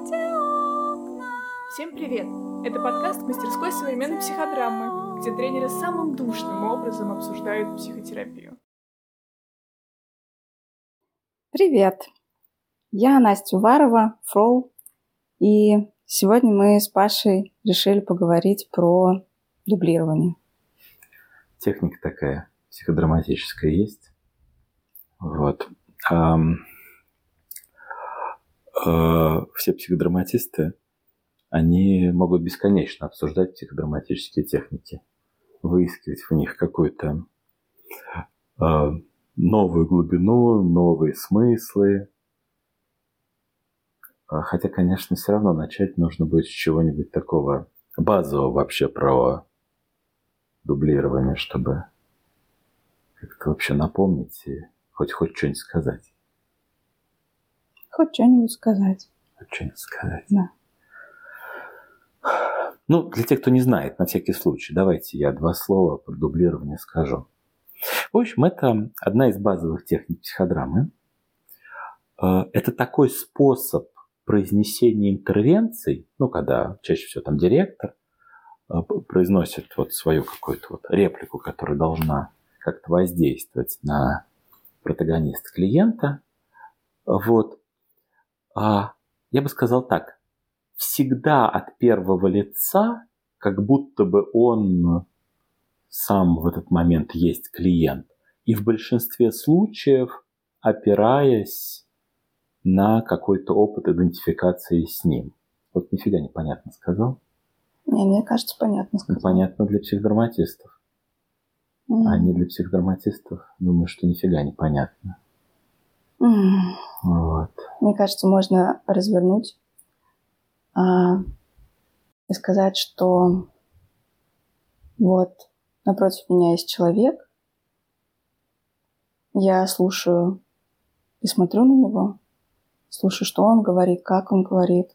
Всем привет! Это подкаст мастерской современной психодрамы, где тренеры самым душным образом обсуждают психотерапию. Привет! Я Настя Уварова, Фроу, и сегодня мы с Пашей решили поговорить про дублирование. Техника такая психодраматическая есть. Вот. Все психодраматисты они могут бесконечно обсуждать психодраматические техники, выискивать в них какую-то э, новую глубину, новые смыслы. А, хотя, конечно, все равно начать нужно будет с чего-нибудь такого базового вообще про дублирование, чтобы как-то вообще напомнить и хоть хоть что-нибудь сказать. Хоть что-нибудь сказать. Хоть что-нибудь сказать. Да. Ну, для тех, кто не знает, на всякий случай, давайте я два слова про дублирование скажу. В общем, это одна из базовых техник психодрамы. Э, это такой способ произнесения интервенций, ну, когда чаще всего там директор э, произносит вот свою какую-то вот реплику, которая должна как-то воздействовать на протагонист клиента. Вот. А я бы сказал так, всегда от первого лица, как будто бы он сам в этот момент есть клиент. И в большинстве случаев опираясь на какой-то опыт идентификации с ним. Вот нифига непонятно сказал. Не, мне кажется, понятно сказал. Ну, понятно для психодраматистов. Mm. А не для психодраматистов, думаю, что нифига непонятно. Mm. Вот. Мне кажется, можно развернуть а, и сказать, что вот напротив меня есть человек, я слушаю и смотрю на него, слушаю, что он говорит, как он говорит.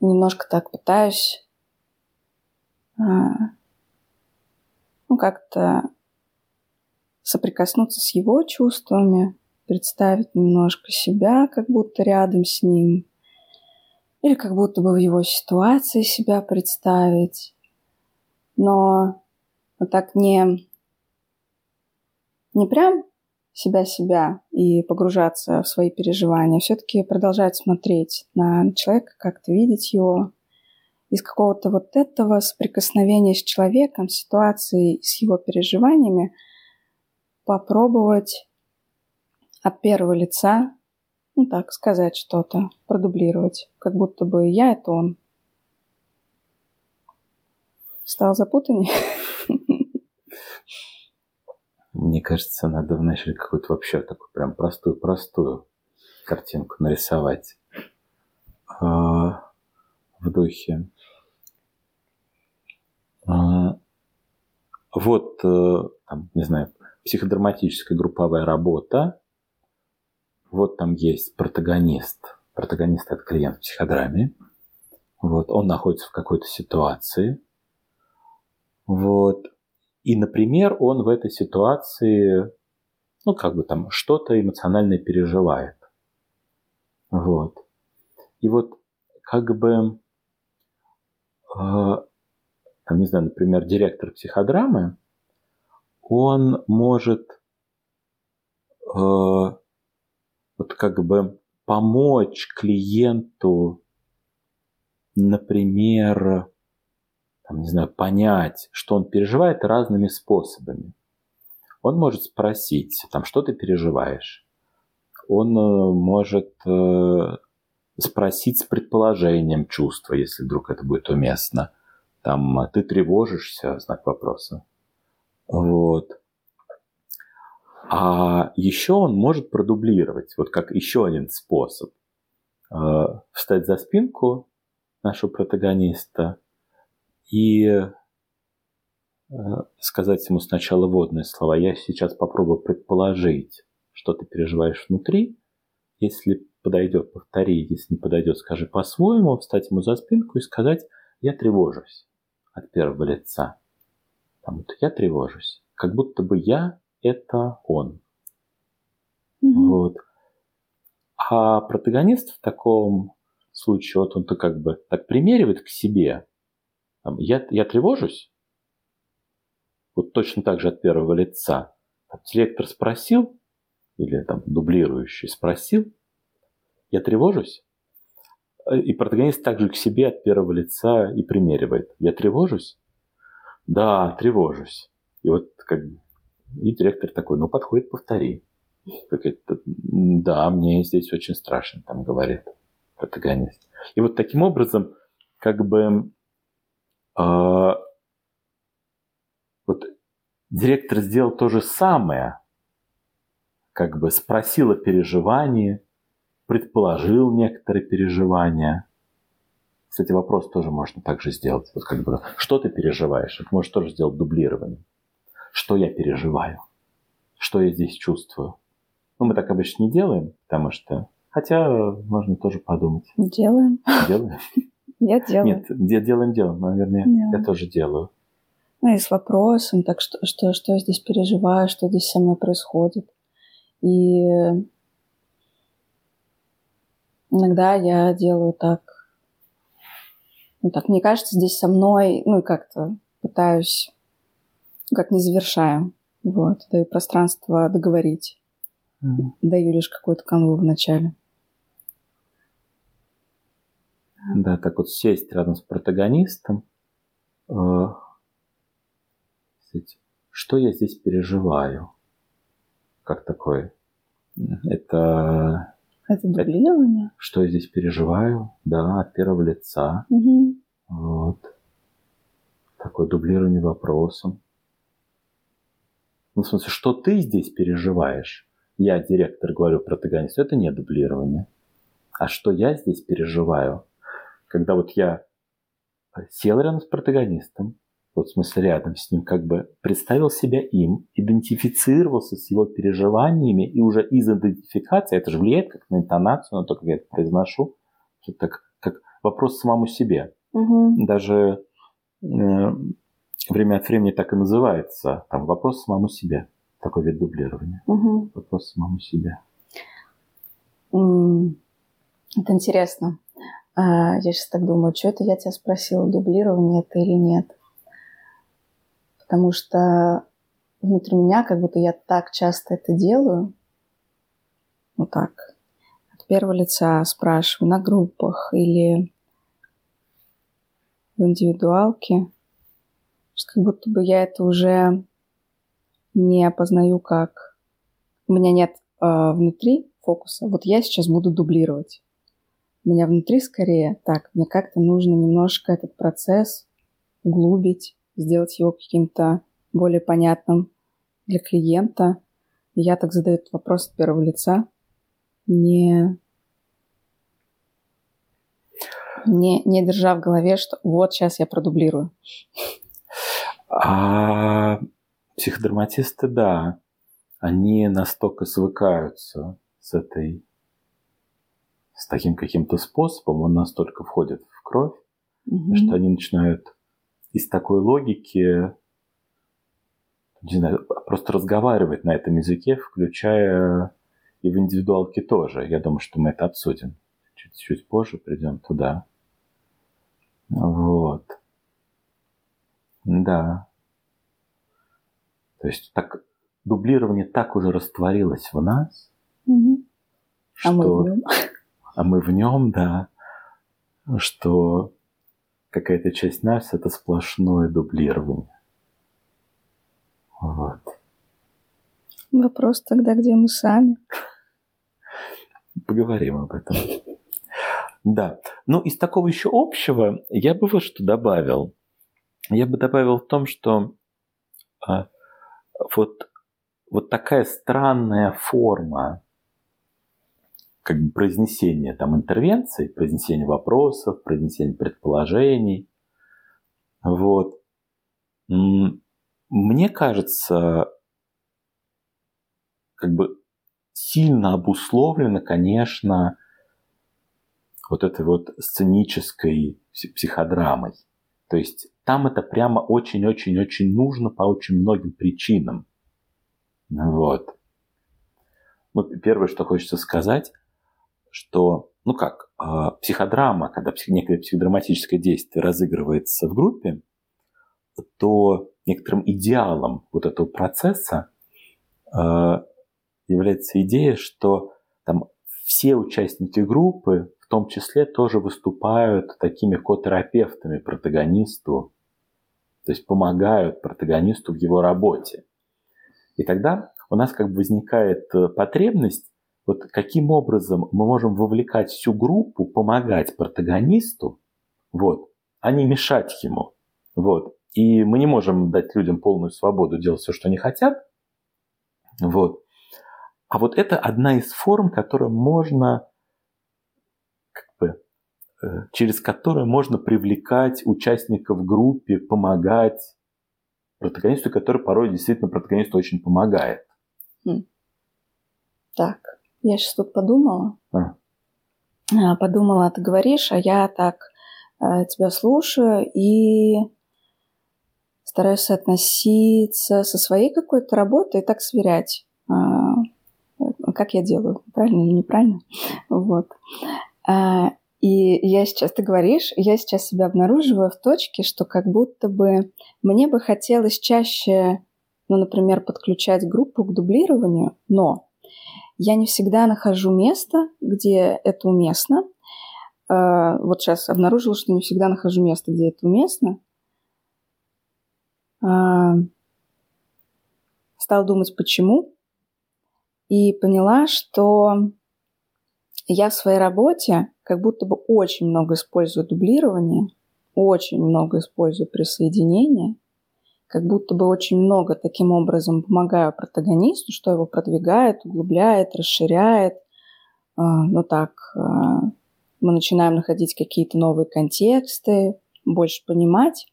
Немножко так пытаюсь а, ну, как-то соприкоснуться с его чувствами, представить немножко себя как будто рядом с ним – или как будто бы в его ситуации себя представить. Но вот так не, не прям себя-себя и погружаться в свои переживания, все-таки продолжать смотреть на человека, как-то видеть его, из какого-то вот этого соприкосновения с человеком, ситуацией, с его переживаниями, попробовать от первого лица ну так, сказать что-то, продублировать, как будто бы я — это он. Стал запутаннее? Мне кажется, надо вначале какую-то вообще такую прям простую-простую картинку нарисовать а, в духе. А, вот, э, там, не знаю, психодраматическая групповая работа, вот там есть протагонист. Протагонист – это клиент в психодраме. Вот, он находится в какой-то ситуации. Вот. И, например, он в этой ситуации, ну, как бы там, что-то эмоциональное переживает. Вот. И вот как бы, э, там, не знаю, например, директор психодрамы, он может э, вот как бы помочь клиенту, например, там, не знаю, понять, что он переживает разными способами. Он может спросить, там, что ты переживаешь. Он э, может э, спросить с предположением чувства, если вдруг это будет уместно. Там, ты тревожишься, знак вопроса. Вот. А еще он может продублировать, вот как еще один способ. Э, встать за спинку нашего протагониста и э, сказать ему сначала водные слова. Я сейчас попробую предположить, что ты переживаешь внутри. Если подойдет, повтори. Если не подойдет, скажи по-своему. Встать ему за спинку и сказать, я тревожусь от первого лица. Там, вот, я тревожусь. Как будто бы я это он. Mm-hmm. Вот. А протагонист в таком случае, вот он-то как бы так примеривает к себе. Там, я, я тревожусь, вот точно так же от первого лица. Там, директор спросил, или там дублирующий спросил, я тревожусь? И протагонист также к себе от первого лица и примеривает. Я тревожусь? Да, тревожусь. И вот как и директор такой, ну подходит, повтори. Да, мне здесь очень страшно, там говорит протагонист. И вот таким образом, как бы, э, вот директор сделал то же самое, как бы спросил о переживании, предположил некоторые переживания. Кстати, вопрос тоже можно также сделать. Вот как бы, что ты переживаешь? Это можешь тоже сделать дублирование. Что я переживаю? Что я здесь чувствую? Ну, мы так обычно не делаем, потому что... Хотя можно тоже подумать. Делаем. Делаем? Я делаю. Нет, делаем, делаем. Наверное, я тоже делаю. Ну и с вопросом, так что, что, что я здесь переживаю, что здесь со мной происходит. И иногда я делаю так. Ну так, мне кажется, здесь со мной, ну и как-то пытаюсь, как не завершаю. Вот, даю пространство договорить. Mm. Даю лишь какую-то канву в начале. Да, так вот сесть рядом с протагонистом. Э, что я здесь переживаю? Как такое? Это... Это дублирование? Это, что я здесь переживаю? Да, от первого лица. Угу. Вот. Такое дублирование вопросом. Ну, в смысле, что ты здесь переживаешь? Я, директор, говорю протагонисту, это не дублирование. А что я здесь переживаю? Когда вот я сел рядом с протагонистом, вот в смысле рядом с ним, как бы представил себя им, идентифицировался с его переживаниями, и уже из идентификации, это же влияет как на интонацию, на то, как я это произношу, это так, как вопрос самому себе. Угу. Даже э, время от времени так и называется, там вопрос самому себе, такой вид дублирования. Угу. Вопрос самому себе. Это интересно. А, я сейчас так думаю, что это я тебя спросила, дублирование это или нет потому что внутри меня как будто я так часто это делаю, вот так, от первого лица спрашиваю на группах или в индивидуалке, что как будто бы я это уже не опознаю как... У меня нет э, внутри фокуса. Вот я сейчас буду дублировать. У меня внутри скорее так, мне как-то нужно немножко этот процесс углубить, сделать его каким-то более понятным для клиента. Я так задаю этот вопрос от первого лица, не, не, не держа в голове, что вот сейчас я продублирую. А психодраматисты, да, они настолько свыкаются с этой, с таким каким-то способом, он настолько входит в кровь, угу. что они начинают из такой логики, не знаю, просто разговаривать на этом языке, включая и в индивидуалке тоже. Я думаю, что мы это обсудим. Чуть-чуть позже придем туда. Вот. Да. То есть так дублирование так уже растворилось в нас, угу. что... А мы в нем. А мы в нем, да. Что какая-то часть нас – это сплошное дублирование. Вот. Вопрос тогда, где мы сами? Поговорим об этом. Да. Ну, из такого еще общего я бы вот что добавил. Я бы добавил в том, что а, вот, вот такая странная форма как бы произнесение там интервенций, произнесение вопросов, произнесение предположений. Вот. Мне кажется, как бы сильно обусловлено, конечно, вот этой вот сценической психодрамой. То есть там это прямо очень-очень-очень нужно по очень многим причинам. Вот. Ну, первое, что хочется сказать, что, ну как, э, психодрама, когда некое психодраматическое действие разыгрывается в группе, то некоторым идеалом вот этого процесса э, является идея, что там все участники группы в том числе тоже выступают такими котерапевтами протагонисту, то есть помогают протагонисту в его работе. И тогда у нас как бы возникает э, потребность, вот каким образом мы можем вовлекать всю группу, помогать протагонисту, вот, а не мешать ему. Вот. И мы не можем дать людям полную свободу делать все, что они хотят. Вот. А вот это одна из форм, которую можно, как бы, э, через которую можно привлекать участников в группе, помогать протагонисту, который порой действительно протагонисту очень помогает. Хм. Так, я сейчас тут подумала. А. а. Подумала, ты говоришь, а я так э, тебя слушаю и стараюсь относиться со своей какой-то работой и так сверять, а, как я делаю, правильно или неправильно. Вот. А, и я сейчас, ты говоришь, я сейчас себя обнаруживаю в точке, что как будто бы мне бы хотелось чаще, ну, например, подключать группу к дублированию, но я не всегда нахожу место, где это уместно. А, вот сейчас обнаружила, что не всегда нахожу место, где это уместно. А, стала думать, почему, и поняла, что я в своей работе как будто бы очень много использую дублирование, очень много использую присоединение, как будто бы очень много таким образом помогаю протагонисту, что его продвигает, углубляет, расширяет. А, ну так, а, мы начинаем находить какие-то новые контексты, больше понимать.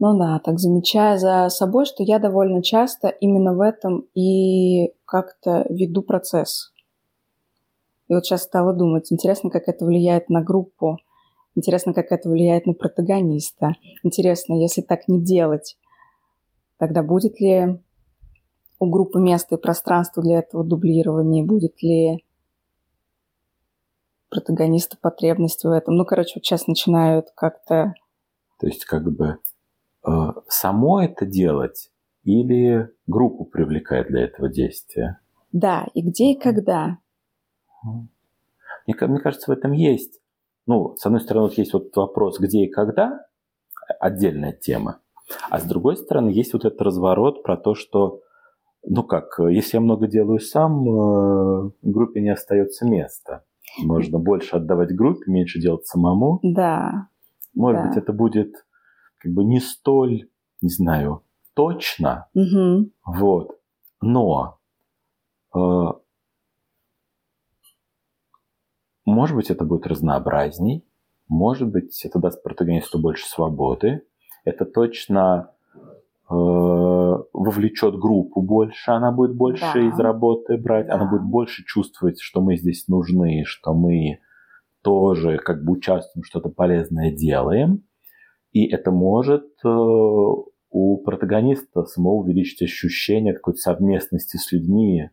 Ну да, так замечая за собой, что я довольно часто именно в этом и как-то веду процесс. И вот сейчас стала думать, интересно, как это влияет на группу, интересно, как это влияет на протагониста. Интересно, если так не делать, тогда будет ли у группы место и пространство для этого дублирования, будет ли протагониста потребность в этом. Ну, короче, вот сейчас начинают как-то... То есть как бы Э, само это делать или группу привлекает для этого действия? Да, и где и когда. Мне, мне кажется, в этом есть. Ну, с одной стороны, вот есть вот вопрос, где и когда, отдельная тема. А с другой стороны, есть вот этот разворот про то, что, ну как, если я много делаю сам, э, группе не остается места. Можно больше отдавать группе, меньше делать самому. Да. Может да. быть, это будет как бы не столь, не знаю, точно, угу. вот, но э, может быть это будет разнообразней, может быть это даст протагонисту больше свободы, это точно э, вовлечет группу больше, она будет больше да. из работы брать, да. она будет больше чувствовать, что мы здесь нужны, что мы тоже как бы участвуем, что-то полезное делаем. И это может э, у протагониста самого увеличить ощущение какой-то совместности с людьми,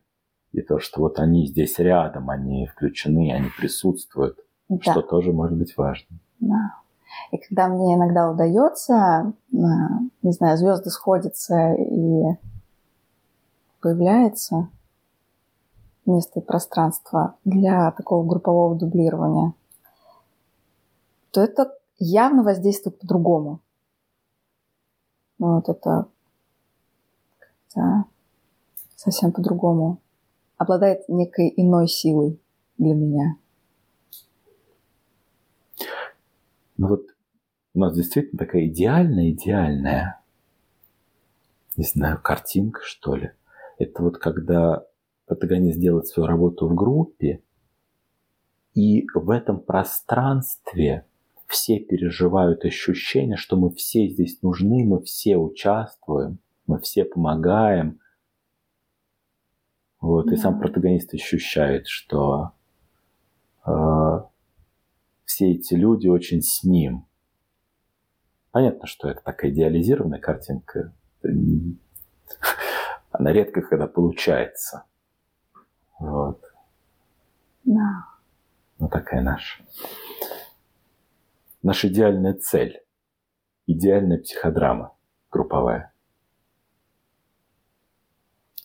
и то, что вот они здесь рядом, они включены, они присутствуют, да. что тоже может быть важно. Да. И когда мне иногда удается, э, не знаю, звезды сходятся и появляется место и пространство для такого группового дублирования, то это явно воздействует по-другому. Вот это совсем по-другому. Обладает некой иной силой для меня. Ну вот у нас действительно такая идеальная, идеальная, не знаю, картинка, что ли. Это вот когда протагонист делает свою работу в группе, и в этом пространстве все переживают ощущение, что мы все здесь нужны, мы все участвуем, мы все помогаем. Вот, да. и сам протагонист ощущает, что э, все эти люди очень с ним. Понятно, что это такая идеализированная картинка. Она редко когда получается. Да. Вот такая наша. Наша идеальная цель. Идеальная психодрама групповая.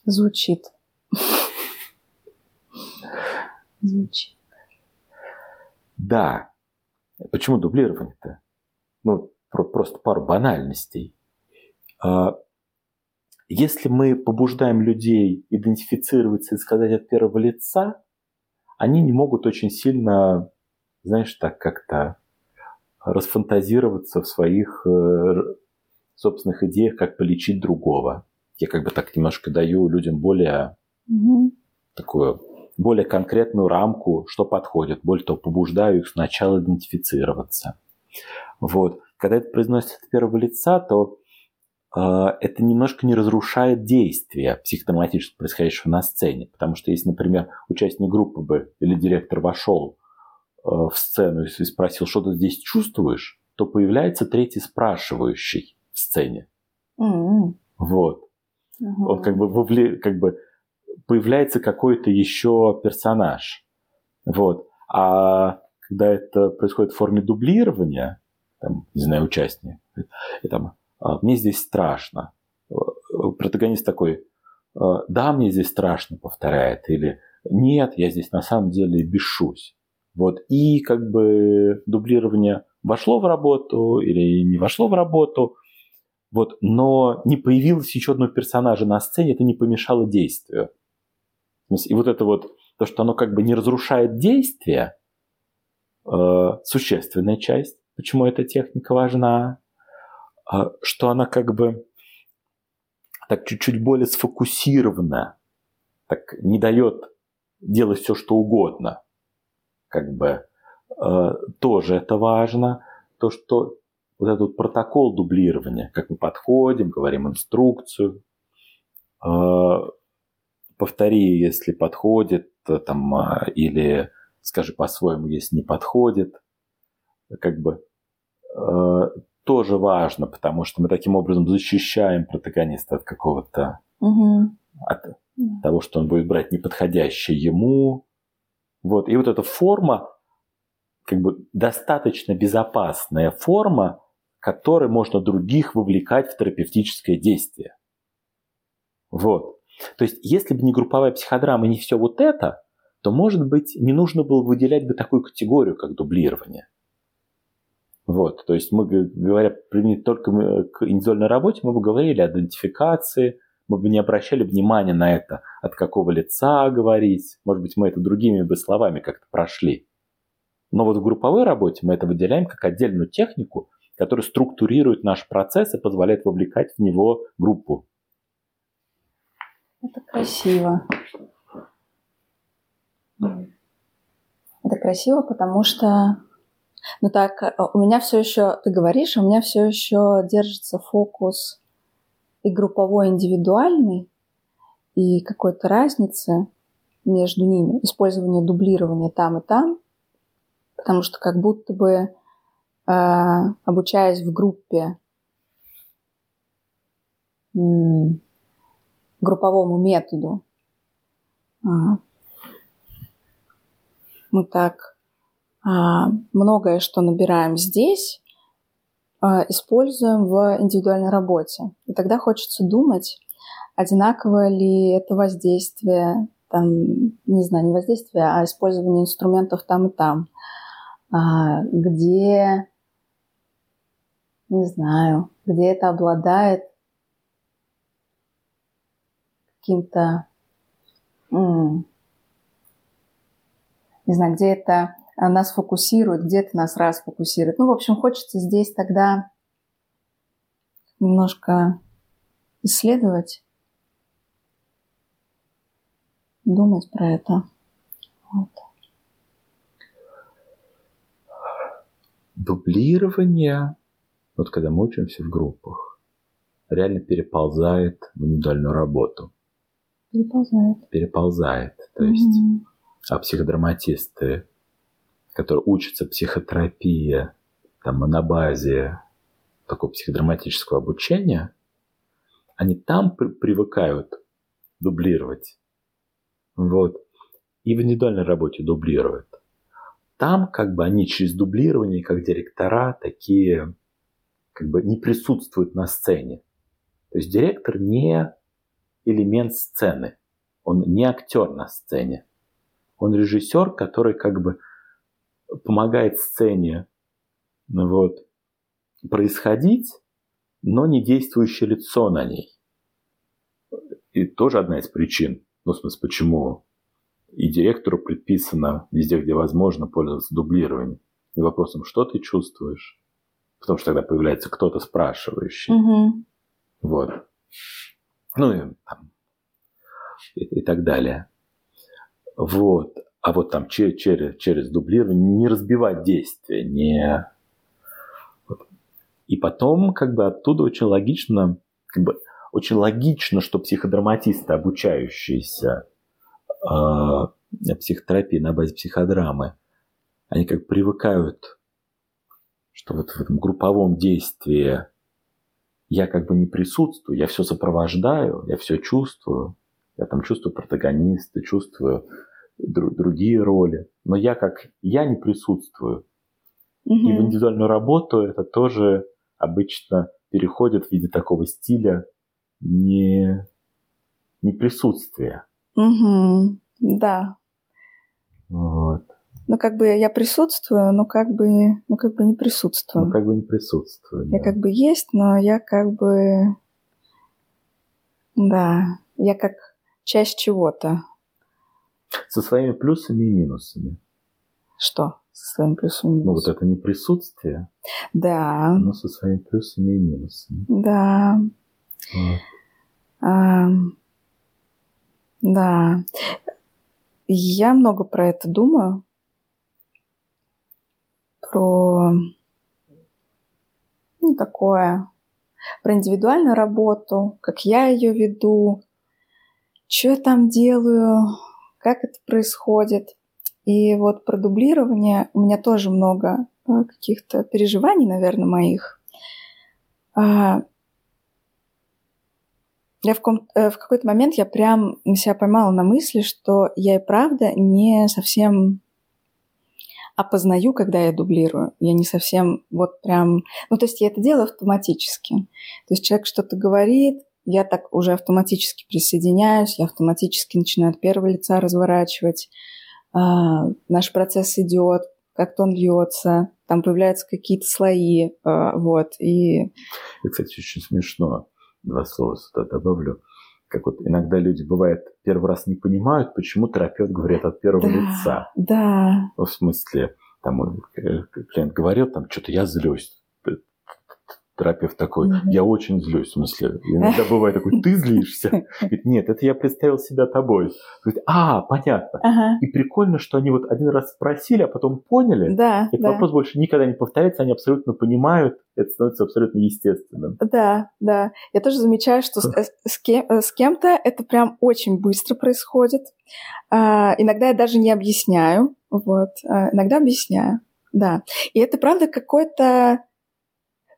Звучит. Звучит. Да. Почему дублирование-то? Ну, просто пару банальностей. А, если мы побуждаем людей идентифицироваться и сказать от первого лица, они не могут очень сильно, знаешь, так как-то расфантазироваться в своих э, собственных идеях, как полечить другого. Я как бы так немножко даю людям более угу. такую более конкретную рамку, что подходит. Более того, побуждаю их сначала идентифицироваться. Вот. Когда это произносится от первого лица, то э, это немножко не разрушает действия психодраматического происходящего на сцене. Потому что если, например, участник группы бы или директор вошел э, в сцену и спросил, что ты здесь чувствуешь, то появляется третий спрашивающий в сцене. Mm-hmm. Вот. Uh-huh. Он как бы, вовле, как бы появляется какой-то еще персонаж. Вот. А когда это происходит в форме дублирования, там, не знаю, участник, и там, «А, мне здесь страшно. Протагонист такой, «А, да, мне здесь страшно, повторяет, или нет, я здесь на самом деле бешусь. Вот. И как бы дублирование вошло в работу или не вошло в работу, вот, но не появилось еще одного персонажа на сцене, это не помешало действию. И вот это вот, то, что оно как бы не разрушает действие, э, существенная часть, почему эта техника важна, э, что она как бы так чуть-чуть более сфокусирована, так не дает делать все, что угодно. Как бы э, тоже это важно. То, что вот этот протокол дублирования, как мы подходим, говорим инструкцию, повтори, если подходит, там, а, или скажи по-своему, если не подходит, как бы э, тоже важно, потому что мы таким образом защищаем протагониста от какого-то, угу. от угу. того, что он будет брать неподходящее ему. Вот. И вот эта форма, как бы достаточно безопасная форма, которой можно других вовлекать в терапевтическое действие. Вот. То есть, если бы не групповая психодрама не все вот это, то, может быть, не нужно было выделять бы такую категорию, как дублирование. Вот, то есть мы, говоря только к индивидуальной работе, мы бы говорили о идентификации, мы бы не обращали внимания на это, от какого лица говорить. Может быть, мы это другими бы словами как-то прошли. Но вот в групповой работе мы это выделяем как отдельную технику, которая структурирует наш процесс и позволяет вовлекать в него группу. Это красиво. Это красиво, потому что, ну так, э, у меня все еще, ты говоришь, у меня все еще держится фокус и групповой, и индивидуальный, и какой-то разницы между ними, использование дублирования там и там, потому что как будто бы э, обучаясь в группе, групповому методу. А, мы так а, многое, что набираем здесь, а, используем в индивидуальной работе. И тогда хочется думать, одинаковое ли это воздействие, там, не знаю, не воздействие, а использование инструментов там и там, где, не знаю, где это обладает каким-то, не знаю, где это нас фокусирует, где это нас расфокусирует. Ну, в общем, хочется здесь тогда немножко исследовать, думать про это. Вот. Дублирование, вот когда мы учимся в группах, реально переползает в индивидуальную работу. Переползает. Переползает. То mm-hmm. есть, а психодраматисты, которые учатся психотерапии, там, на базе такого психодраматического обучения, они там при- привыкают дублировать. Вот. и в индивидуальной работе дублирует. Там как бы они через дублирование, как директора, такие как бы не присутствуют на сцене. То есть директор не элемент сцены, он не актер на сцене. Он режиссер, который как бы помогает сцене ну вот, происходить, но не действующее лицо на ней. И тоже одна из причин, ну, в смысле, почему и директору предписано везде, где возможно, пользоваться дублированием. И вопросом, что ты чувствуешь? Потому что тогда появляется кто-то спрашивающий. Угу. Вот. Ну и, там, и, и так далее. Вот. А вот там через, через, через дублирование не разбивать действия, не... И потом как бы оттуда очень логично, как бы очень логично, что психодраматисты, обучающиеся э, психотерапии на базе психодрамы, они как привыкают, что вот в этом групповом действии я как бы не присутствую, я все сопровождаю, я все чувствую, я там чувствую протагониста, чувствую дру- другие роли, но я как я не присутствую. Угу. И в индивидуальную работу это тоже обычно переходит в виде такого стиля не, не присутствия. Угу. Да. Ну, как бы я присутствую, но как бы, ну, как бы не присутствую. Ну, как бы не присутствую. Я да. как бы есть, но я как бы... Да, я как часть чего-то. Со своими плюсами и минусами. Что со своим плюсом и Ну, вот это не присутствие, Да, но со своими плюсами и минусами. да. Вот. А, да. Я много про это думаю. Про ну, такое. Про индивидуальную работу, как я ее веду, что я там делаю, как это происходит. И вот про дублирование у меня тоже много э, каких-то переживаний, наверное, моих. А, я в, ком- э, в какой-то момент я прям себя поймала на мысли, что я и правда не совсем опознаю, когда я дублирую. Я не совсем вот прям... Ну, то есть я это делаю автоматически. То есть человек что-то говорит, я так уже автоматически присоединяюсь, я автоматически начинаю от первого лица разворачивать. А, наш процесс идет, как-то он льется, там появляются какие-то слои, а, вот, и И, кстати, очень смешно. Два слова сюда добавлю. Как вот иногда люди, бывает, первый раз не понимают, почему терапевт говорит от первого Да. лица. да, В смысле, там э, клиент говорил, там, что-то я злюсь. Терапевт такой, Мгм. я очень злюсь, в смысле. Иногда бывает такой, ты злишься? Говорит, нет, это я представил себя тобой. Говорит, а, понятно. ага, И прикольно, что они вот один раз спросили, а потом поняли. да, Этот да. вопрос больше никогда не повторяется, они абсолютно понимают, это становится абсолютно естественным. Да, да. Я тоже замечаю, что с, э, с кем, э, с кем-то это прям очень быстро происходит. А, иногда я даже не объясняю. Вот. А, иногда объясняю. Да. И это правда какой-то...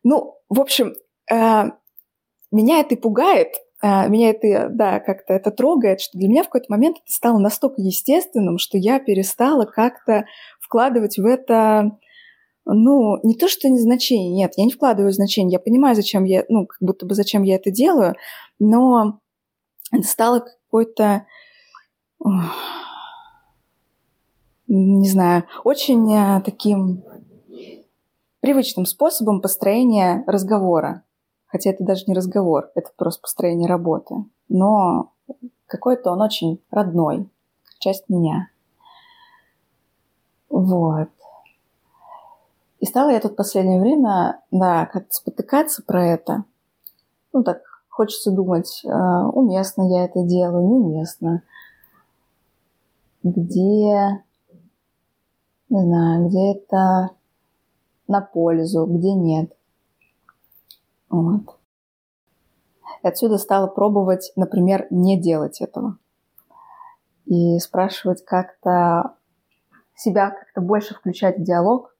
Ну, в общем, а, меня это и пугает, а, меня это, да, как-то это трогает, что для меня в какой-то момент это стало настолько естественным, что я перестала как-то вкладывать в это ну, не то, что не нет, я не вкладываю значение, я понимаю, зачем я, ну, как будто бы зачем я это делаю, но это стало какой-то, не знаю, очень э, таким привычным способом построения разговора. Хотя это даже не разговор, это просто построение работы. Но какой-то он очень родной, часть меня. Вот. И стала я тут последнее время, да, как-то спотыкаться про это. Ну, так хочется думать, э, уместно я это делаю, неуместно. Где, не знаю, где это на пользу, где нет. Вот. И отсюда стала пробовать, например, не делать этого. И спрашивать как-то себя как-то больше включать в диалог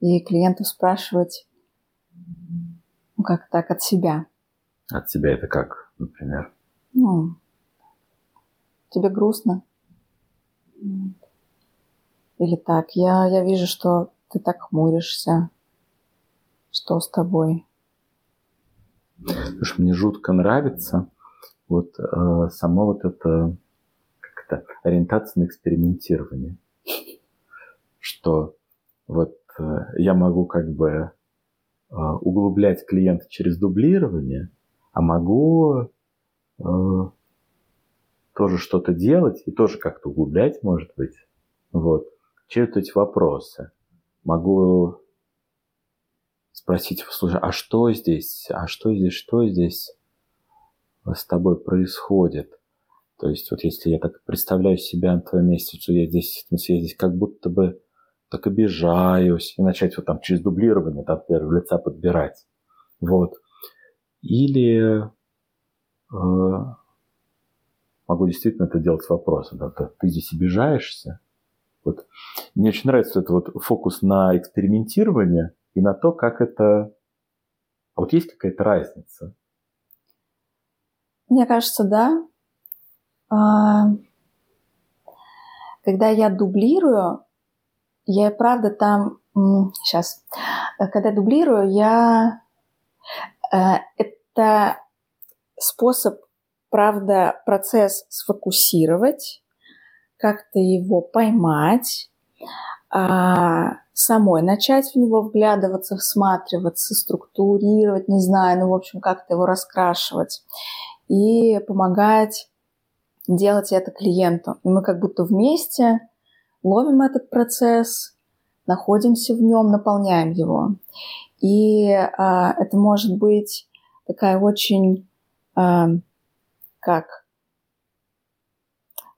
и клиентов спрашивать, ну, как так, от себя. От себя это как, например? Ну, тебе грустно? Или так, я, я вижу, что ты так хмуришься. Что с тобой? Слушай, мне жутко нравится вот э, само вот это как это ориентация на экспериментирование, что вот э, я могу как бы э, углублять клиента через дублирование, а могу э, тоже что-то делать и тоже как-то углублять, может быть, вот, через эти вопросы. Могу спросить, слушай, а что здесь, а что здесь, что здесь с тобой происходит? То есть вот если я так представляю себя на твоем месте, что я здесь, я здесь как будто бы так обижаюсь, и начать вот там через дублирование, да, первого лица подбирать. Вот. Или э, могу действительно это делать с вопросом, да, ты здесь обижаешься? Вот. Мне очень нравится этот вот фокус на экспериментирование и на то, как это... А вот есть какая-то разница? Мне кажется, да. А, когда я дублирую, я правда там... Сейчас. Когда дублирую, я... Э, это способ, правда, процесс сфокусировать, как-то его поймать, а самой начать в него вглядываться, всматриваться, структурировать, не знаю, ну, в общем, как-то его раскрашивать и помогать делать это клиенту. И мы как будто вместе ловим этот процесс, находимся в нем, наполняем его. И а, это может быть такая очень, а, как,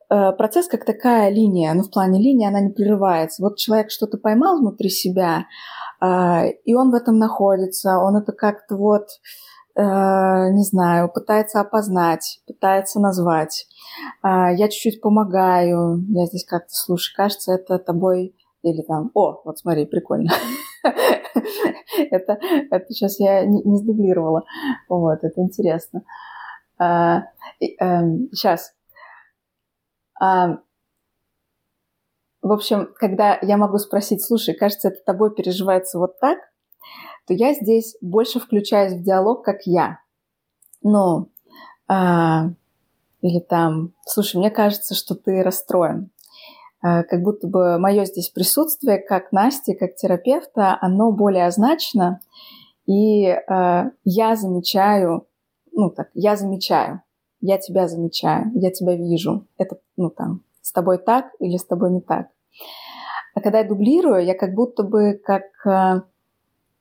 процесс как такая линия, ну в плане линии она не прерывается. Вот человек что-то поймал внутри себя, а, и он в этом находится, он это как-то вот Э, не знаю, пытается опознать, пытается назвать. А, я чуть-чуть помогаю, я здесь как-то, слушай, кажется, это тобой или там, о, вот смотри, прикольно. это, это сейчас я не, сдублировала. Вот, это интересно. А, сейчас. А, в общем, когда я могу спросить, слушай, кажется, это тобой переживается вот так, то я здесь больше включаюсь в диалог, как я. Ну, а, или там, слушай, мне кажется, что ты расстроен. А, как будто бы мое здесь присутствие, как Насти, как терапевта, оно более означено, и а, я замечаю, ну так, я замечаю, я тебя замечаю, я тебя вижу. Это, ну там, с тобой так или с тобой не так. А когда я дублирую, я как будто бы как а,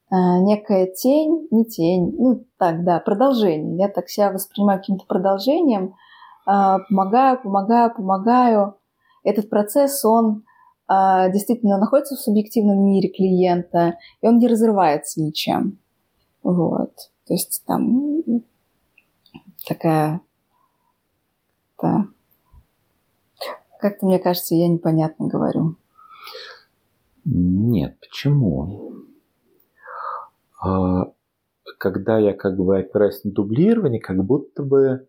а, некая тень, не тень, ну так, да, продолжение. Я так себя воспринимаю каким-то продолжением, а, помогаю, помогаю, помогаю. Этот процесс, он а, действительно находится в субъективном мире клиента, и он не разрывается ничем. Вот. То есть там такая... Да. Как-то, мне кажется, я непонятно говорю. Нет, почему? А, когда я как бы опираюсь на дублирование, как будто бы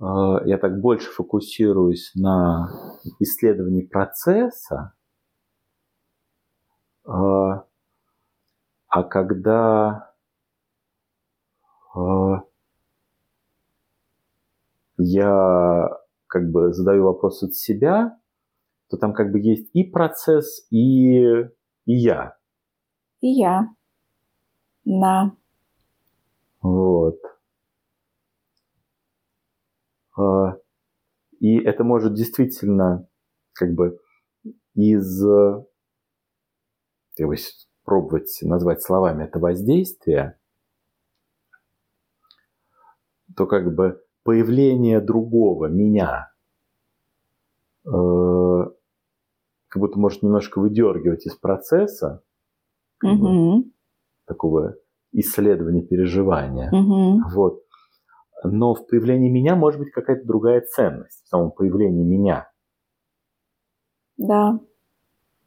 а, я так больше фокусируюсь на исследовании процесса, а, а когда я как бы задаю вопрос от себя, то там как бы есть и процесс, и, и я. И я. Да. Вот. А, и это может действительно как бы из, как бы пробовать назвать словами это воздействие, то как бы появление другого, меня, э, как будто может немножко выдергивать из процесса, угу такого исследования переживания. Угу. Вот. Но в появлении меня может быть какая-то другая ценность, в самом появлении меня. Да.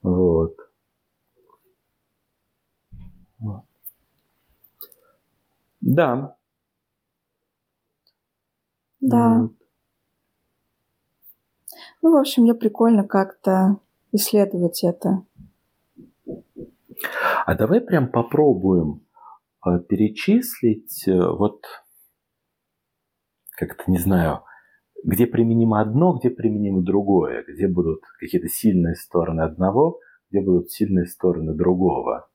Вот. вот. Да. Да. Вот. Ну, в общем, мне прикольно как-то исследовать это. А давай прям попробуем э, перечислить э, вот как-то, не знаю, где применимо одно, где применимо другое, где будут какие-то сильные стороны одного, где будут сильные стороны другого.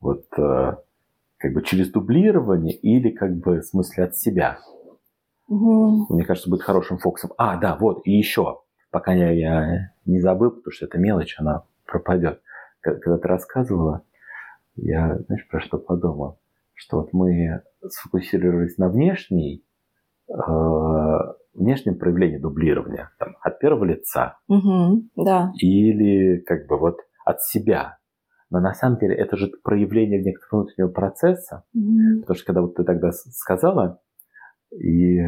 Вот э, как бы через дублирование или как бы в смысле от себя. Угу. Мне кажется, будет хорошим фокусом. А, да, вот, и еще, пока я, я не забыл, потому что это мелочь, она пропадет. Когда ты рассказывала, я, знаешь, про что подумал? Что вот мы сфокусировались на внешней, э, внешнем проявлении дублирования, там, от первого лица. Угу, да. Или как бы вот от себя. Но на самом деле это же проявление некоторого внутреннего процесса. Mm-hmm. Потому что когда вот ты тогда сказала и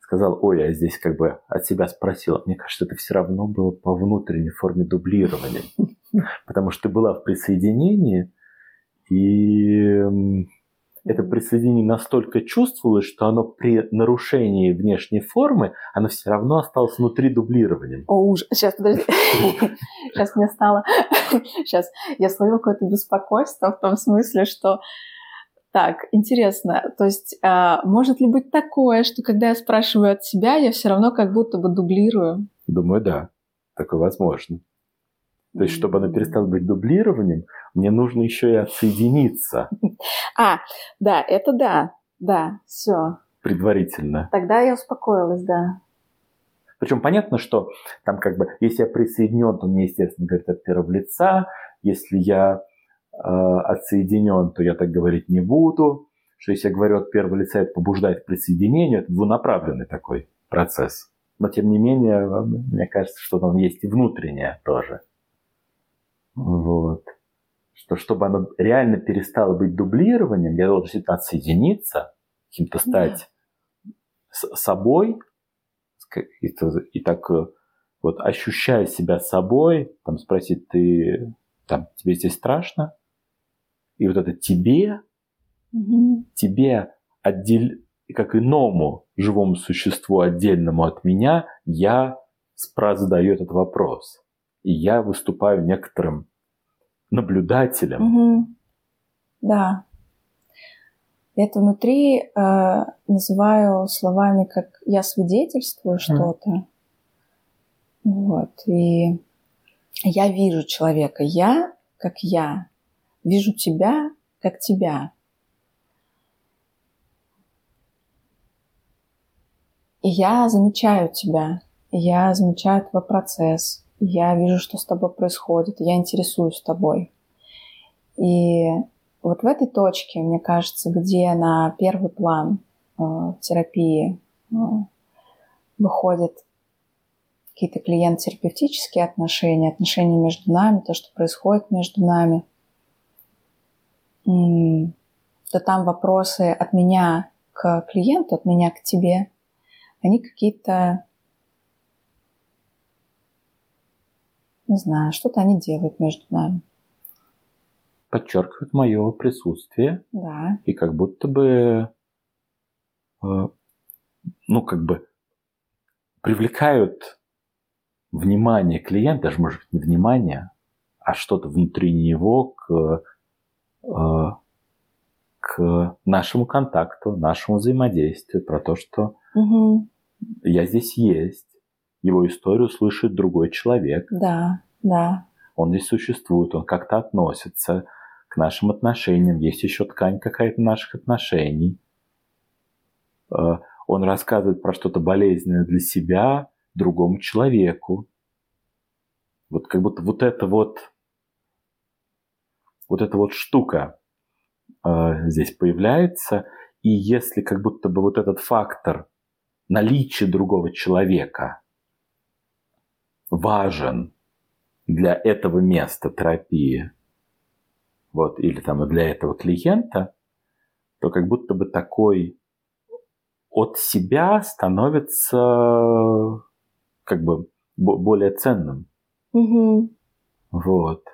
сказал, ой, я здесь как бы от себя спросила, мне кажется, это все равно было по внутренней форме дублирования. Потому что ты была в присоединении, и это присоединение настолько чувствовалось, что оно при нарушении внешней формы, оно все равно осталось внутри дублированием. О, ужас. Сейчас, подожди. Сейчас мне стало... Сейчас я словила какое-то беспокойство в том смысле, что так, интересно. То есть, а, может ли быть такое, что когда я спрашиваю от себя, я все равно как будто бы дублирую? Думаю, да. Такое возможно. То есть, чтобы оно перестало быть дублированием, мне нужно еще и отсоединиться. А, да, это да, да, все. Предварительно. Тогда я успокоилась, да. Причем понятно, что там как бы, если я присоединен, то мне, естественно, говорит от первого лица. Если я отсоединен, то я так говорить не буду. Что если я говорю от первого лица, это побуждает к присоединению. Это двунаправленный такой процесс. Но тем не менее, мне кажется, что там есть и внутреннее тоже. Вот. Что чтобы оно реально перестало быть дублированием, я должен действительно отсоединиться, каким-то стать да. с собой, и, и так э, вот ощущая себя собой, там спросить, ты там, тебе здесь страшно? И вот это тебе, угу. тебе отдель, как иному живому существу, отдельному от меня, я задаю этот вопрос. И я выступаю некоторым наблюдателем. Угу. Да. Это внутри э, называю словами, как я свидетельствую что-то. Вот. И я вижу человека. Я, как я. Вижу тебя, как тебя. И я замечаю тебя. Я замечаю твой процесс. Я вижу, что с тобой происходит. Я интересуюсь тобой. И вот в этой точке, мне кажется, где на первый план э, терапии э, выходят какие-то клиент-терапевтические отношения, отношения между нами, то, что происходит между нами, то там вопросы от меня к клиенту, от меня к тебе, они какие-то, не знаю, что-то они делают между нами подчеркивают мое присутствие. Да. И как будто бы, э, ну, как бы привлекают внимание клиента, даже, может быть, не внимание, а что-то внутри него к, к нашему контакту, нашему взаимодействию, про то, что угу. я здесь есть. Его историю слышит другой человек. Да, да. Он здесь существует, он как-то относится к нашим отношениям, есть еще ткань какая-то наших отношений. Э, он рассказывает про что-то болезненное для себя другому человеку. Вот как будто вот эта вот, вот эта вот штука э, здесь появляется, и если как будто бы вот этот фактор наличия другого человека важен для этого места терапии, вот, или там для этого клиента, то как будто бы такой от себя становится как бы более ценным. Угу. Вот.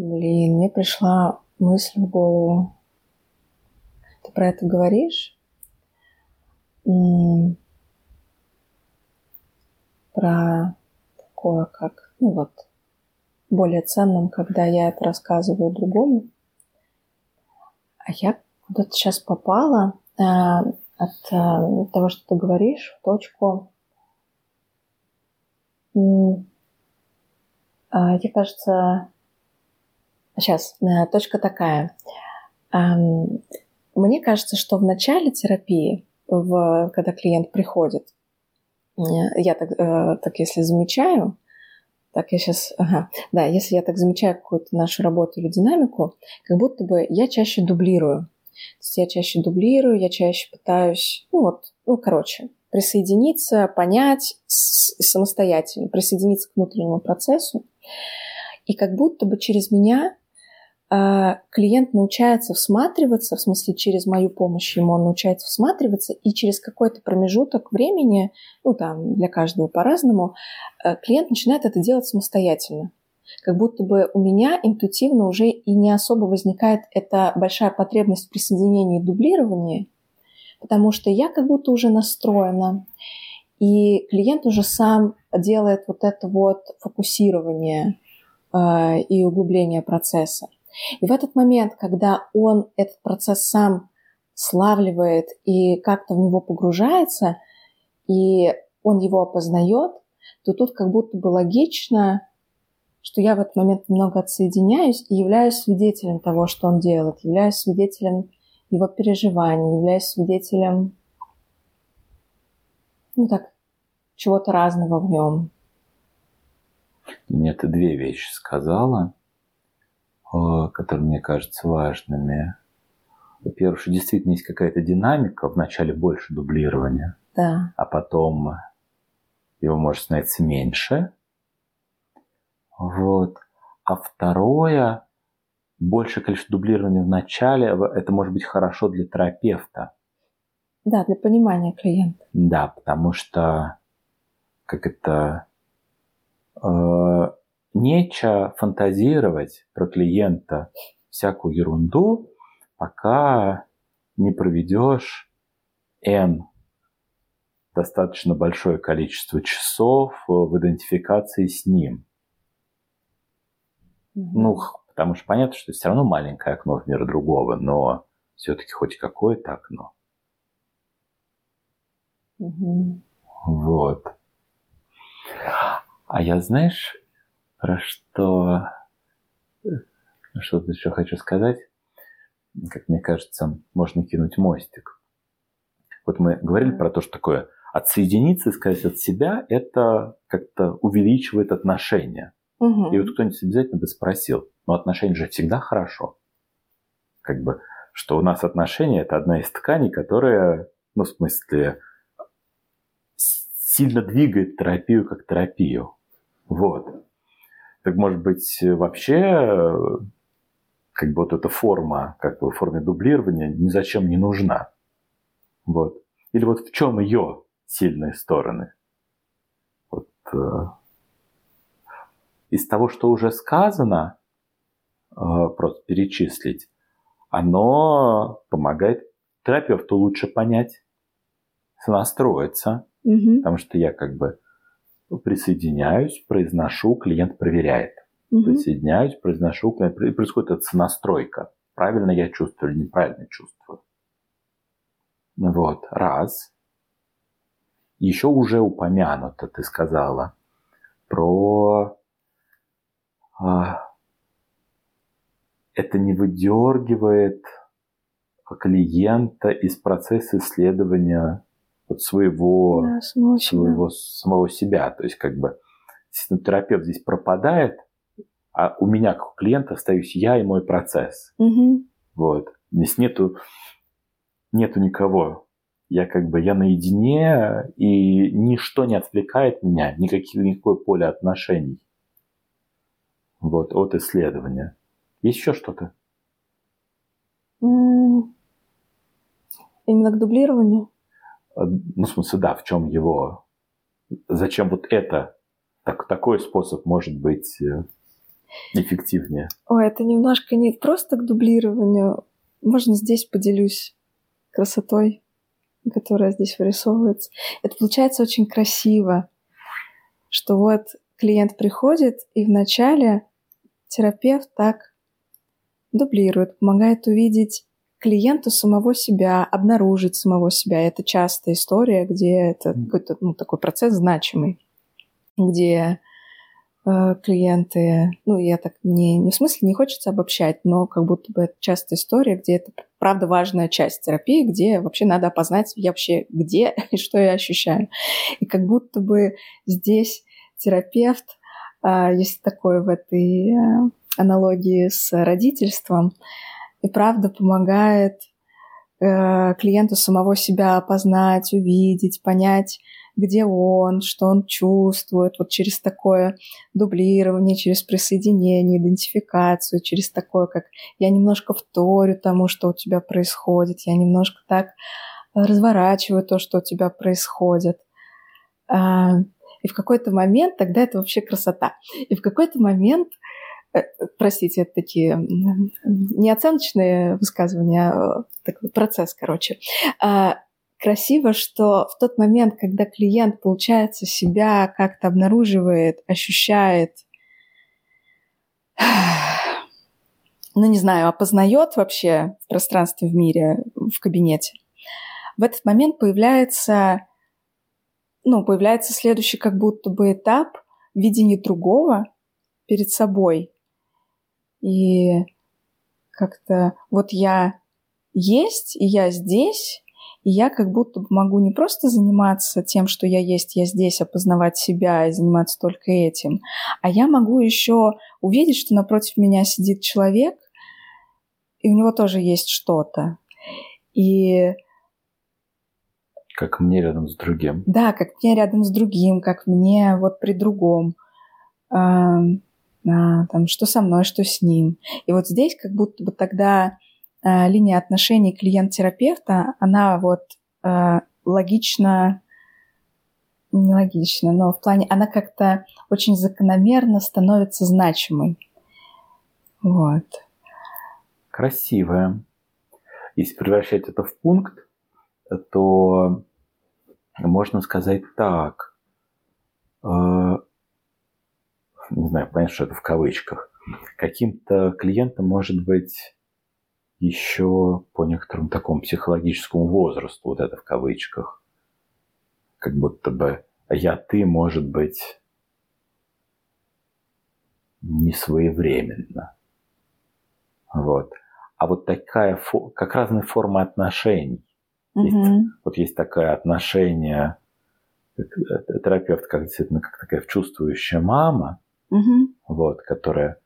Блин, мне пришла мысль в голову. Ты про это говоришь? Про такое, как, ну вот, более ценным, когда я это рассказываю другому. А я куда-то сейчас попала э, от э, того, что ты говоришь, в точку. Э, я, кажется, сейчас э, точка такая. Мне кажется, что в начале терапии, в, когда клиент приходит, э, я так, э, так если замечаю, так, я сейчас... Ага. Да, если я так замечаю какую-то нашу работу или динамику, как будто бы я чаще дублирую. То есть я чаще дублирую, я чаще пытаюсь, ну вот, ну, короче, присоединиться, понять самостоятельно, присоединиться к внутреннему процессу. И как будто бы через меня клиент научается всматриваться, в смысле через мою помощь ему он научается всматриваться, и через какой-то промежуток времени, ну там для каждого по-разному, э, клиент начинает это делать самостоятельно. Как будто бы у меня интуитивно уже и не особо возникает эта большая потребность в присоединении и дублировании, потому что я как будто уже настроена, и клиент уже сам делает вот это вот фокусирование э, и углубление процесса. И в этот момент, когда он этот процесс сам славливает и как-то в него погружается, и он его опознает, то тут как будто бы логично, что я в этот момент немного отсоединяюсь и являюсь свидетелем того, что он делает, являюсь свидетелем его переживаний, являюсь свидетелем, ну так, чего-то разного в нем. Мне ты две вещи сказала. Э, которые мне кажутся важными. Во-первых, что действительно есть какая-то динамика, вначале больше дублирования, да. а потом его может становиться меньше. Вот. А второе, большее количество дублирования в начале, это может быть хорошо для терапевта. Да, для понимания клиента. Да, потому что как это э, нечего фантазировать про клиента всякую ерунду, пока не проведешь N достаточно большое количество часов в идентификации с ним. Ну, потому что понятно, что все равно маленькое окно в мир другого, но все-таки хоть какое-то окно. Mm-hmm. Вот. А я, знаешь, про что... Что тут еще хочу сказать. Как мне кажется, можно кинуть мостик. Вот мы говорили про то, что такое отсоединиться и сказать от себя, это как-то увеличивает отношения. Угу. И вот кто-нибудь обязательно бы спросил, но отношения же всегда хорошо. Как бы, что у нас отношения – это одна из тканей, которая, ну, в смысле, сильно двигает терапию как терапию. Вот. Так может быть вообще как бы вот эта форма, как бы форме дублирования ни зачем не нужна. Вот. Или вот в чем ее сильные стороны? Вот, э, из того, что уже сказано, э, просто перечислить, оно помогает терапевту лучше понять, сонастроиться, угу. потому что я как бы присоединяюсь, произношу, клиент проверяет. Угу. Присоединяюсь, произношу, клиент происходит эта настройка. Правильно я чувствую или неправильно чувствую. Вот, раз. Еще уже упомянуто, ты сказала, про а, это не выдергивает клиента из процесса исследования вот своего, да, самого, своего себя. самого себя. То есть как бы естественно, терапевт здесь пропадает, а у меня как у клиента остаюсь я и мой процесс. Угу. Вот. Здесь нету, нету никого. Я как бы я наедине, и ничто не отвлекает меня, никаких, никакое поле отношений. Вот, от исследования. Есть еще что-то? Именно к дублированию? Ну, в смысле, да, в чем его, зачем вот это, так, такой способ может быть э, эффективнее? Ой, это немножко не просто к дублированию. Можно здесь поделюсь красотой, которая здесь вырисовывается. Это получается очень красиво, что вот клиент приходит, и вначале терапевт так дублирует, помогает увидеть клиенту самого себя, обнаружить самого себя. Это частая история, где это какой-то ну, такой процесс значимый, где э, клиенты, ну, я так не, не в смысле не хочется обобщать, но как будто бы это частая история, где это правда важная часть терапии, где вообще надо опознать я вообще где и что я ощущаю. И как будто бы здесь терапевт, э, есть такое в этой э, аналогии с родительством, и правда помогает э, клиенту самого себя опознать, увидеть, понять, где он, что он чувствует, вот через такое дублирование, через присоединение, идентификацию, через такое, как я немножко вторю тому, что у тебя происходит, я немножко так разворачиваю то, что у тебя происходит. А, и в какой-то момент, тогда это вообще красота, и в какой-то момент простите, это такие не оценочные высказывания, а такой процесс, короче. А, красиво, что в тот момент, когда клиент, получается, себя как-то обнаруживает, ощущает, ну, не знаю, опознает вообще в пространстве в мире, в кабинете, в этот момент появляется, ну, появляется следующий как будто бы этап видения другого перед собой, и как-то вот я есть, и я здесь, и я как будто могу не просто заниматься тем, что я есть, я здесь, опознавать себя и заниматься только этим, а я могу еще увидеть, что напротив меня сидит человек, и у него тоже есть что-то. И как мне рядом с другим. Да, как мне рядом с другим, как мне вот при другом а, там, что со мной, что с ним. И вот здесь как будто бы тогда а, линия отношений клиент-терапевта, она вот а, логично, не логично, но в плане, она как-то очень закономерно становится значимой. Вот. Красивая. Если превращать это в пункт, то можно сказать так. Э, не знаю, понятно, что это в кавычках, каким-то клиентом может быть еще по некоторому такому психологическому возрасту, вот это в кавычках. Как будто бы я, ты, может быть, не своевременно. Вот. А вот такая, как разные формы отношений. Mm-hmm. Есть, вот есть такое отношение, э, терапевт как действительно как такая чувствующая мама, угу. вот, которая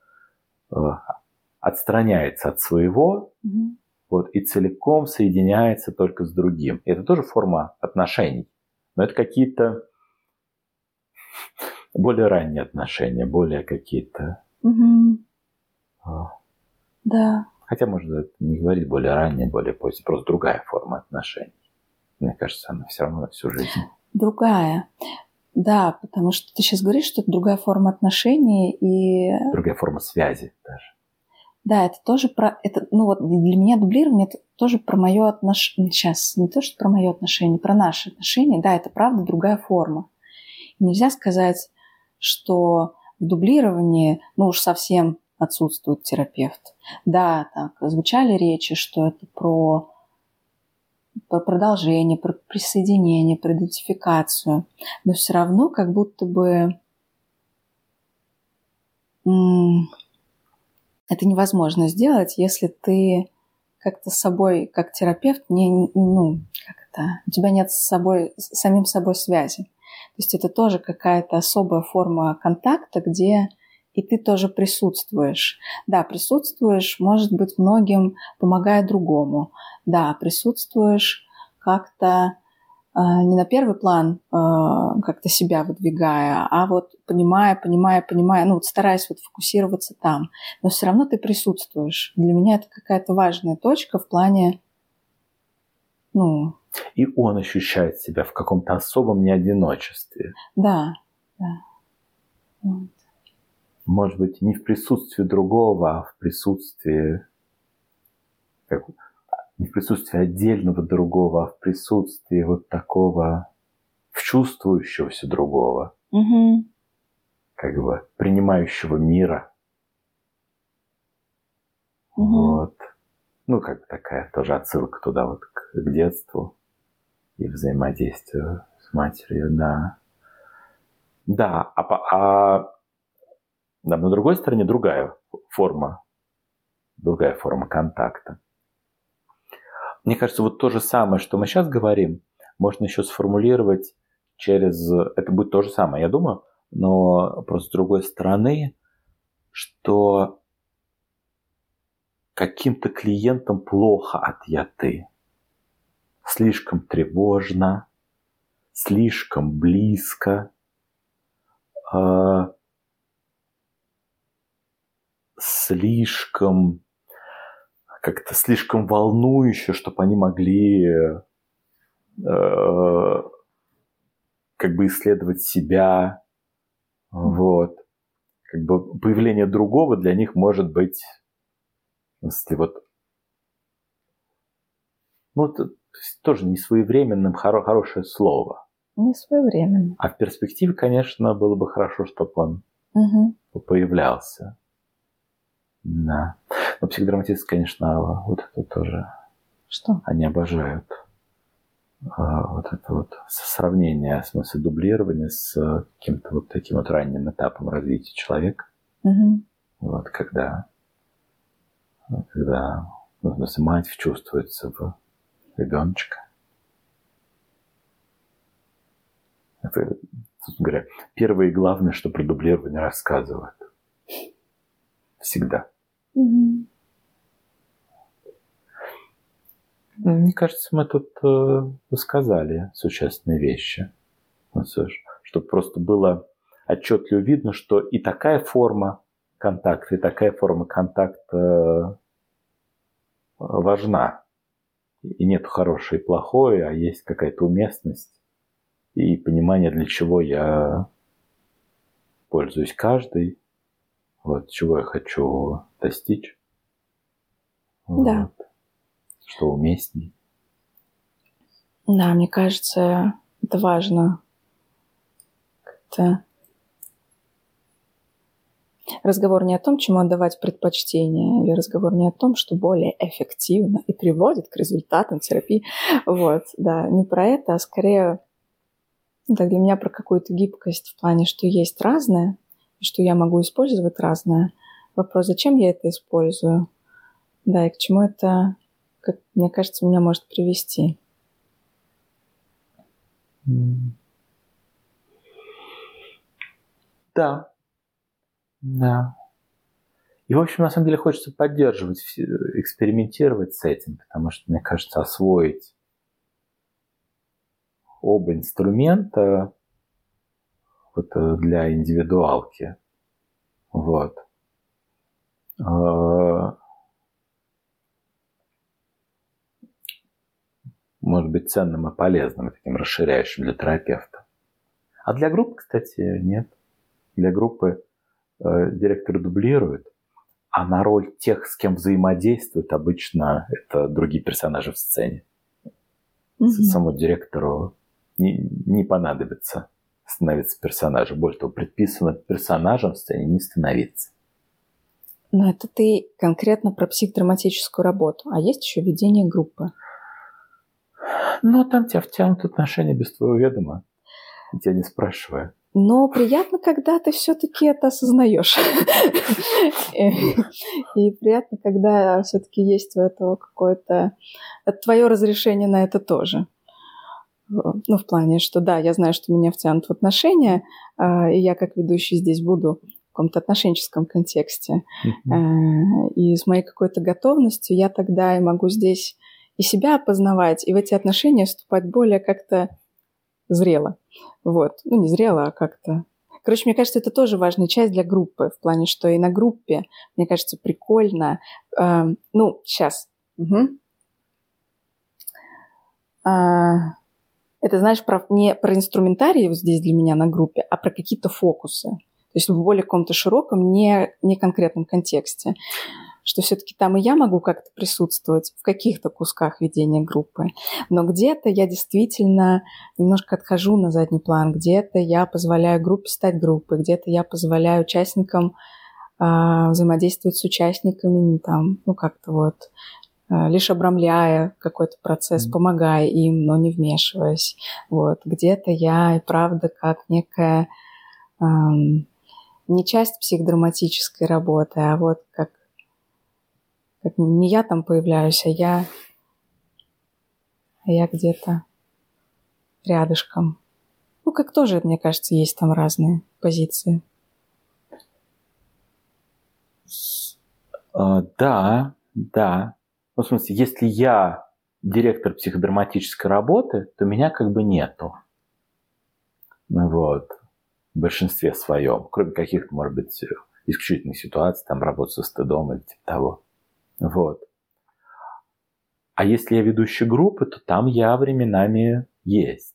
э, отстраняется от своего угу. вот, и целиком соединяется только с другим. И это тоже форма отношений. Но это какие-то более ранние отношения, более какие-то... Угу. Да. Хотя можно не говорить более ранние, более поздние, просто другая форма отношений. Мне кажется, она все равно всю жизнь. Другая. Да, потому что ты сейчас говоришь, что это другая форма отношений и... Другая форма связи даже. Да, это тоже про... Это, ну вот для меня дублирование это тоже про мое отношение... Сейчас, не то, что про мое отношение, про наши отношения. Да, это правда другая форма. нельзя сказать, что в дублировании, ну уж совсем отсутствует терапевт. Да, так, звучали речи, что это про про продолжение, про присоединение, про идентификацию. Но все равно как будто бы это невозможно сделать, если ты как-то с собой, как терапевт, не, ну, как это, у тебя нет с собой, с самим собой связи. То есть это тоже какая-то особая форма контакта, где и ты тоже присутствуешь. Да, присутствуешь, может быть, многим помогая другому. Да, присутствуешь как-то э, не на первый план э, как-то себя выдвигая, а вот понимая, понимая, понимая, ну вот стараясь вот фокусироваться там. Но все равно ты присутствуешь. Для меня это какая-то важная точка в плане, ну... И он ощущает себя в каком-то особом неодиночестве. Да, да. Может быть, не в присутствии другого, а в присутствии, как, не в присутствии отдельного другого, а в присутствии вот такого в чувствующегося другого. Угу. как бы принимающего мира. Мгм. Вот. Ну, как бы такая тоже отсылка туда вот к, к детству и взаимодействию с матерью, да. Да, а, а да, на другой стороне другая форма, другая форма контакта. Мне кажется, вот то же самое, что мы сейчас говорим, можно еще сформулировать через... Это будет то же самое, я думаю, но просто с другой стороны, что каким-то клиентам плохо от я-ты. Слишком тревожно, слишком близко, э, слишком как-то слишком волнующе, чтобы они могли э, как бы исследовать себя. Вот. Как бы появление другого для них может быть, смысле, вот, ну, это тоже не своевременным хоро- хорошее слово. Не своевременно. А в перспективе, конечно, было бы хорошо, чтобы он Мгм. появлялся. Да. Но психодраматисты, конечно, вот это тоже Что? они обожают. А, Вот это вот сравнение, в смысле дублирования с каким-то вот таким вот ранним этапом развития человека. Мгм. Вот когда, когда ну, в смысле, мать чувствуется в ребеночка. Это, собственно говоря, первое и главное, что про дублирование рассказывают. Всегда. Ну, Мне кажется, мы тут э, сказали существенные вещи. Чтобы просто было отчетливо видно, что и такая форма контакта, и такая форма контакта э, важна. И нет хорошей и плохой, а есть какая-то уместность и понимание, для чего я пользуюсь каждой, вот чего я хочу достичь. Да. Вот. Что уместней. Да, мне кажется, это важно. Как-то разговор не о том, чему отдавать предпочтение, или разговор не о том, что более эффективно и приводит к результатам терапии. Вот, да, не про это, а скорее так для меня про какую-то гибкость в плане, что есть разное, что я могу использовать разное. Вопрос, зачем я это использую? Да, и к чему это, как мне кажется, меня может привести. Да. Да. И, в общем, на самом деле хочется поддерживать, экспериментировать с этим, потому что, мне кажется, освоить оба инструмента вот, для индивидуалки. Вот. А, Может быть ценным и полезным, таким расширяющим для терапевта. А для группы, кстати, нет. Для группы э, директор дублирует, а на роль тех, с кем взаимодействует, обычно это другие персонажи в сцене. Мгм. Самому директору не, не понадобится становиться персонажем. Более того, предписано персонажем в сцене не становиться. Но это ты конкретно про психодраматическую работу. А есть еще ведение группы. Но там тебя втянут отношения без твоего ведома. И тебя не спрашивая. Но приятно, когда ты все-таки это осознаешь. И приятно, когда все-таки есть у этого какое-то твое разрешение на это тоже. Ну, в плане, что да, я знаю, что меня втянут в отношения, а, и я как ведущий здесь буду в каком-то отношенческом контексте. Э, И с моей какой-то готовностью я тогда и могу здесь и себя опознавать, и в эти отношения вступать более как-то зрело. Вот. Ну, не зрело, а как-то... Короче, мне кажется, это тоже важная часть для группы, в плане, что и на группе, мне кажется, прикольно. э, ну, сейчас. Это, знаешь, про, не про инструментарий вот здесь для меня на группе, а про какие-то фокусы. То есть в более каком-то широком, не, не конкретном контексте. что все-таки там и я могу как-то присутствовать в каких-то кусках ведения группы, но где-то я действительно немножко отхожу на задний план, где-то я позволяю группе стать группой, где-то я позволяю участникам э, взаимодействовать с участниками, там, ну как-то вот лишь обрамляя какой-то процесс, mm-hmm. помогая им, но не вмешиваясь. Вот. Где-то я и правда как некая эм, не часть психодраматической работы, а вот как как не я там появляюсь, а я, а я где-то рядышком. Ну, как тоже, мне кажется, есть там разные позиции. Uh, да, да. Ну, в смысле, если я директор психодраматической работы, то меня как бы нету. Ну вот. В большинстве своем. Кроме каких-то, может быть, исключительных ситуаций, там работа со стыдом или типа того. Вот. А если я ведущий группы, то там я временами есть.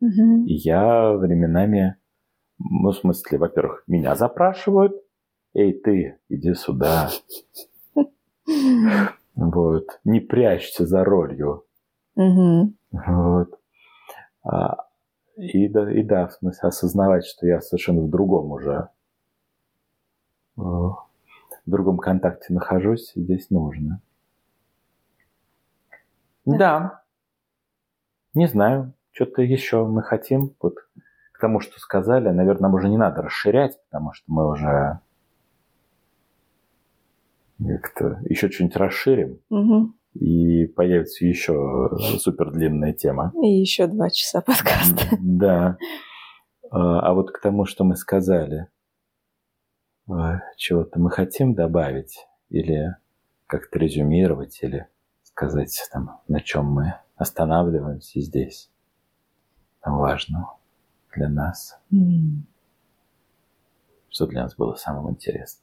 Угу. И я временами, ну, в смысле, во-первых, меня запрашивают, эй, ты, иди сюда. Вот. Не прячься за ролью. Угу. Вот. А, и, да, и да, в смысле, осознавать, что я совершенно в другом уже в другом контакте нахожусь, здесь нужно. Да. да. Не знаю, что-то еще мы хотим. Вот к тому, что сказали, наверное, нам уже не надо расширять, потому что мы уже как-то еще что-нибудь расширим. Угу. И появится еще супер длинная тема. И еще два часа подкаста. Да. А, а вот к тому, что мы сказали – а, чего-то мы хотим добавить или как-то резюмировать, или сказать, там, на чем мы останавливаемся здесь. Там важно для нас. Mm. Что для нас было самым интересным.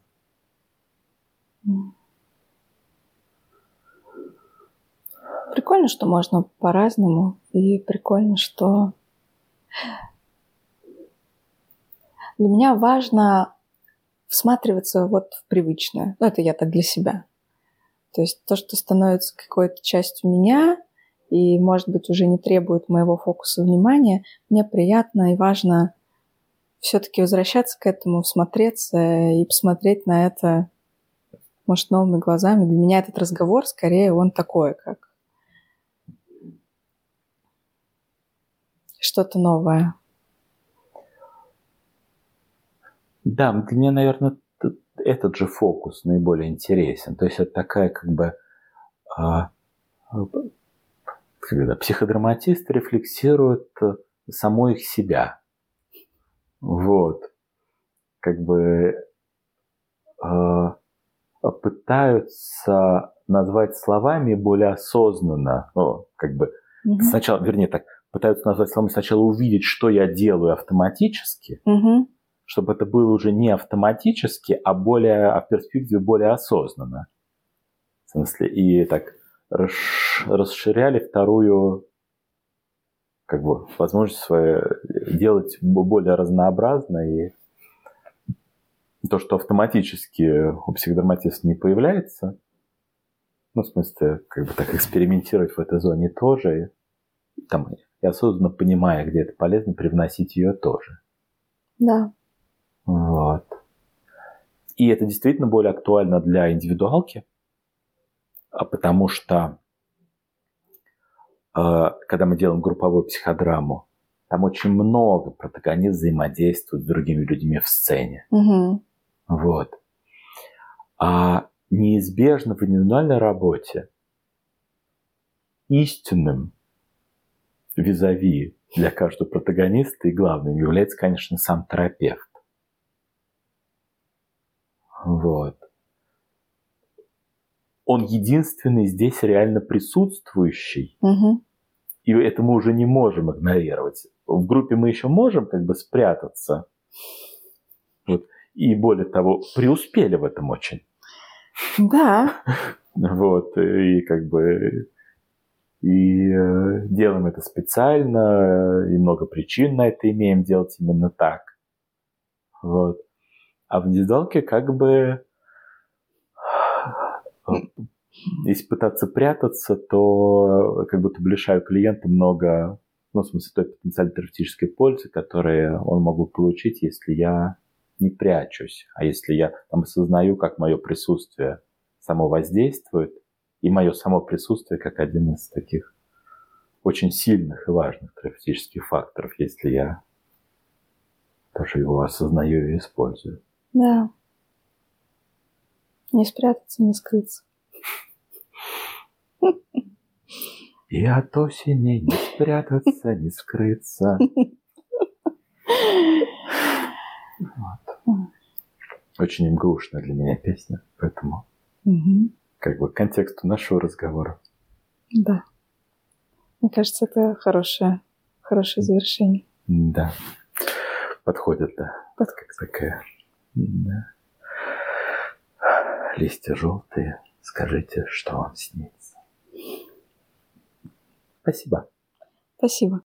Прикольно, что можно по-разному, и прикольно, что для меня важно всматриваться вот в привычное. Ну, это я так для себя. То есть то, что становится какой-то частью меня и, может быть, уже не требует моего фокуса внимания, мне приятно и важно все-таки возвращаться к этому, всмотреться и посмотреть на это, может, новыми глазами. Для меня этот разговор, скорее, он такой, как что-то новое. Да, для меня, наверное, этот же фокус наиболее интересен. То есть это такая как бы а, когда психодраматист рефлексирует самой их себя. Вот. Как бы а, пытаются назвать словами более осознанно. Ну, как бы угу. сначала, вернее так, пытаются назвать словами сначала увидеть, что я делаю автоматически, угу чтобы это было уже не автоматически, а более, а в перспективе более осознанно. В смысле, и так расширяли вторую как бы возможность свою делать более разнообразно и то, что автоматически у психодраматиста не появляется, ну, в смысле, как бы так экспериментировать в этой зоне тоже, и, там, и осознанно понимая, где это полезно, привносить ее тоже. Да. Вот. И это действительно более актуально для индивидуалки, а потому что э, когда мы делаем групповую психодраму, там очень много протагонист взаимодействует с другими людьми в сцене. Угу. Вот. А неизбежно в индивидуальной работе истинным визави для каждого протагониста и главным является, конечно, сам терапевт. Вот. Он единственный здесь реально присутствующий. Угу. И это мы уже не можем игнорировать. В группе мы еще можем как бы спрятаться. Вот. И более того, преуспели в этом очень. Да. Вот. И как бы и э, делаем это специально, и много причин на это имеем делать именно так. Вот. А в индивидуалке как бы если пытаться прятаться, то как будто лишаю клиента много, ну, в смысле, той потенциальной терапевтической пользы, которую он мог бы получить, если я не прячусь, а если я там осознаю, как мое присутствие само воздействует, и мое само присутствие как один из таких очень сильных и важных терапевтических факторов, если я тоже его осознаю и использую. Да. Не спрятаться, не скрыться. И от осени не спрятаться, не скрыться. Вот. Очень грустная для меня песня, поэтому Угу. как бы к контексту нашего разговора. Да. Мне кажется, это хорошее, хорошее завершение. Да. Подходит, да. Под- Как такая. Да. Листья желтые, скажите, что вам снится. Спасибо. Спасибо.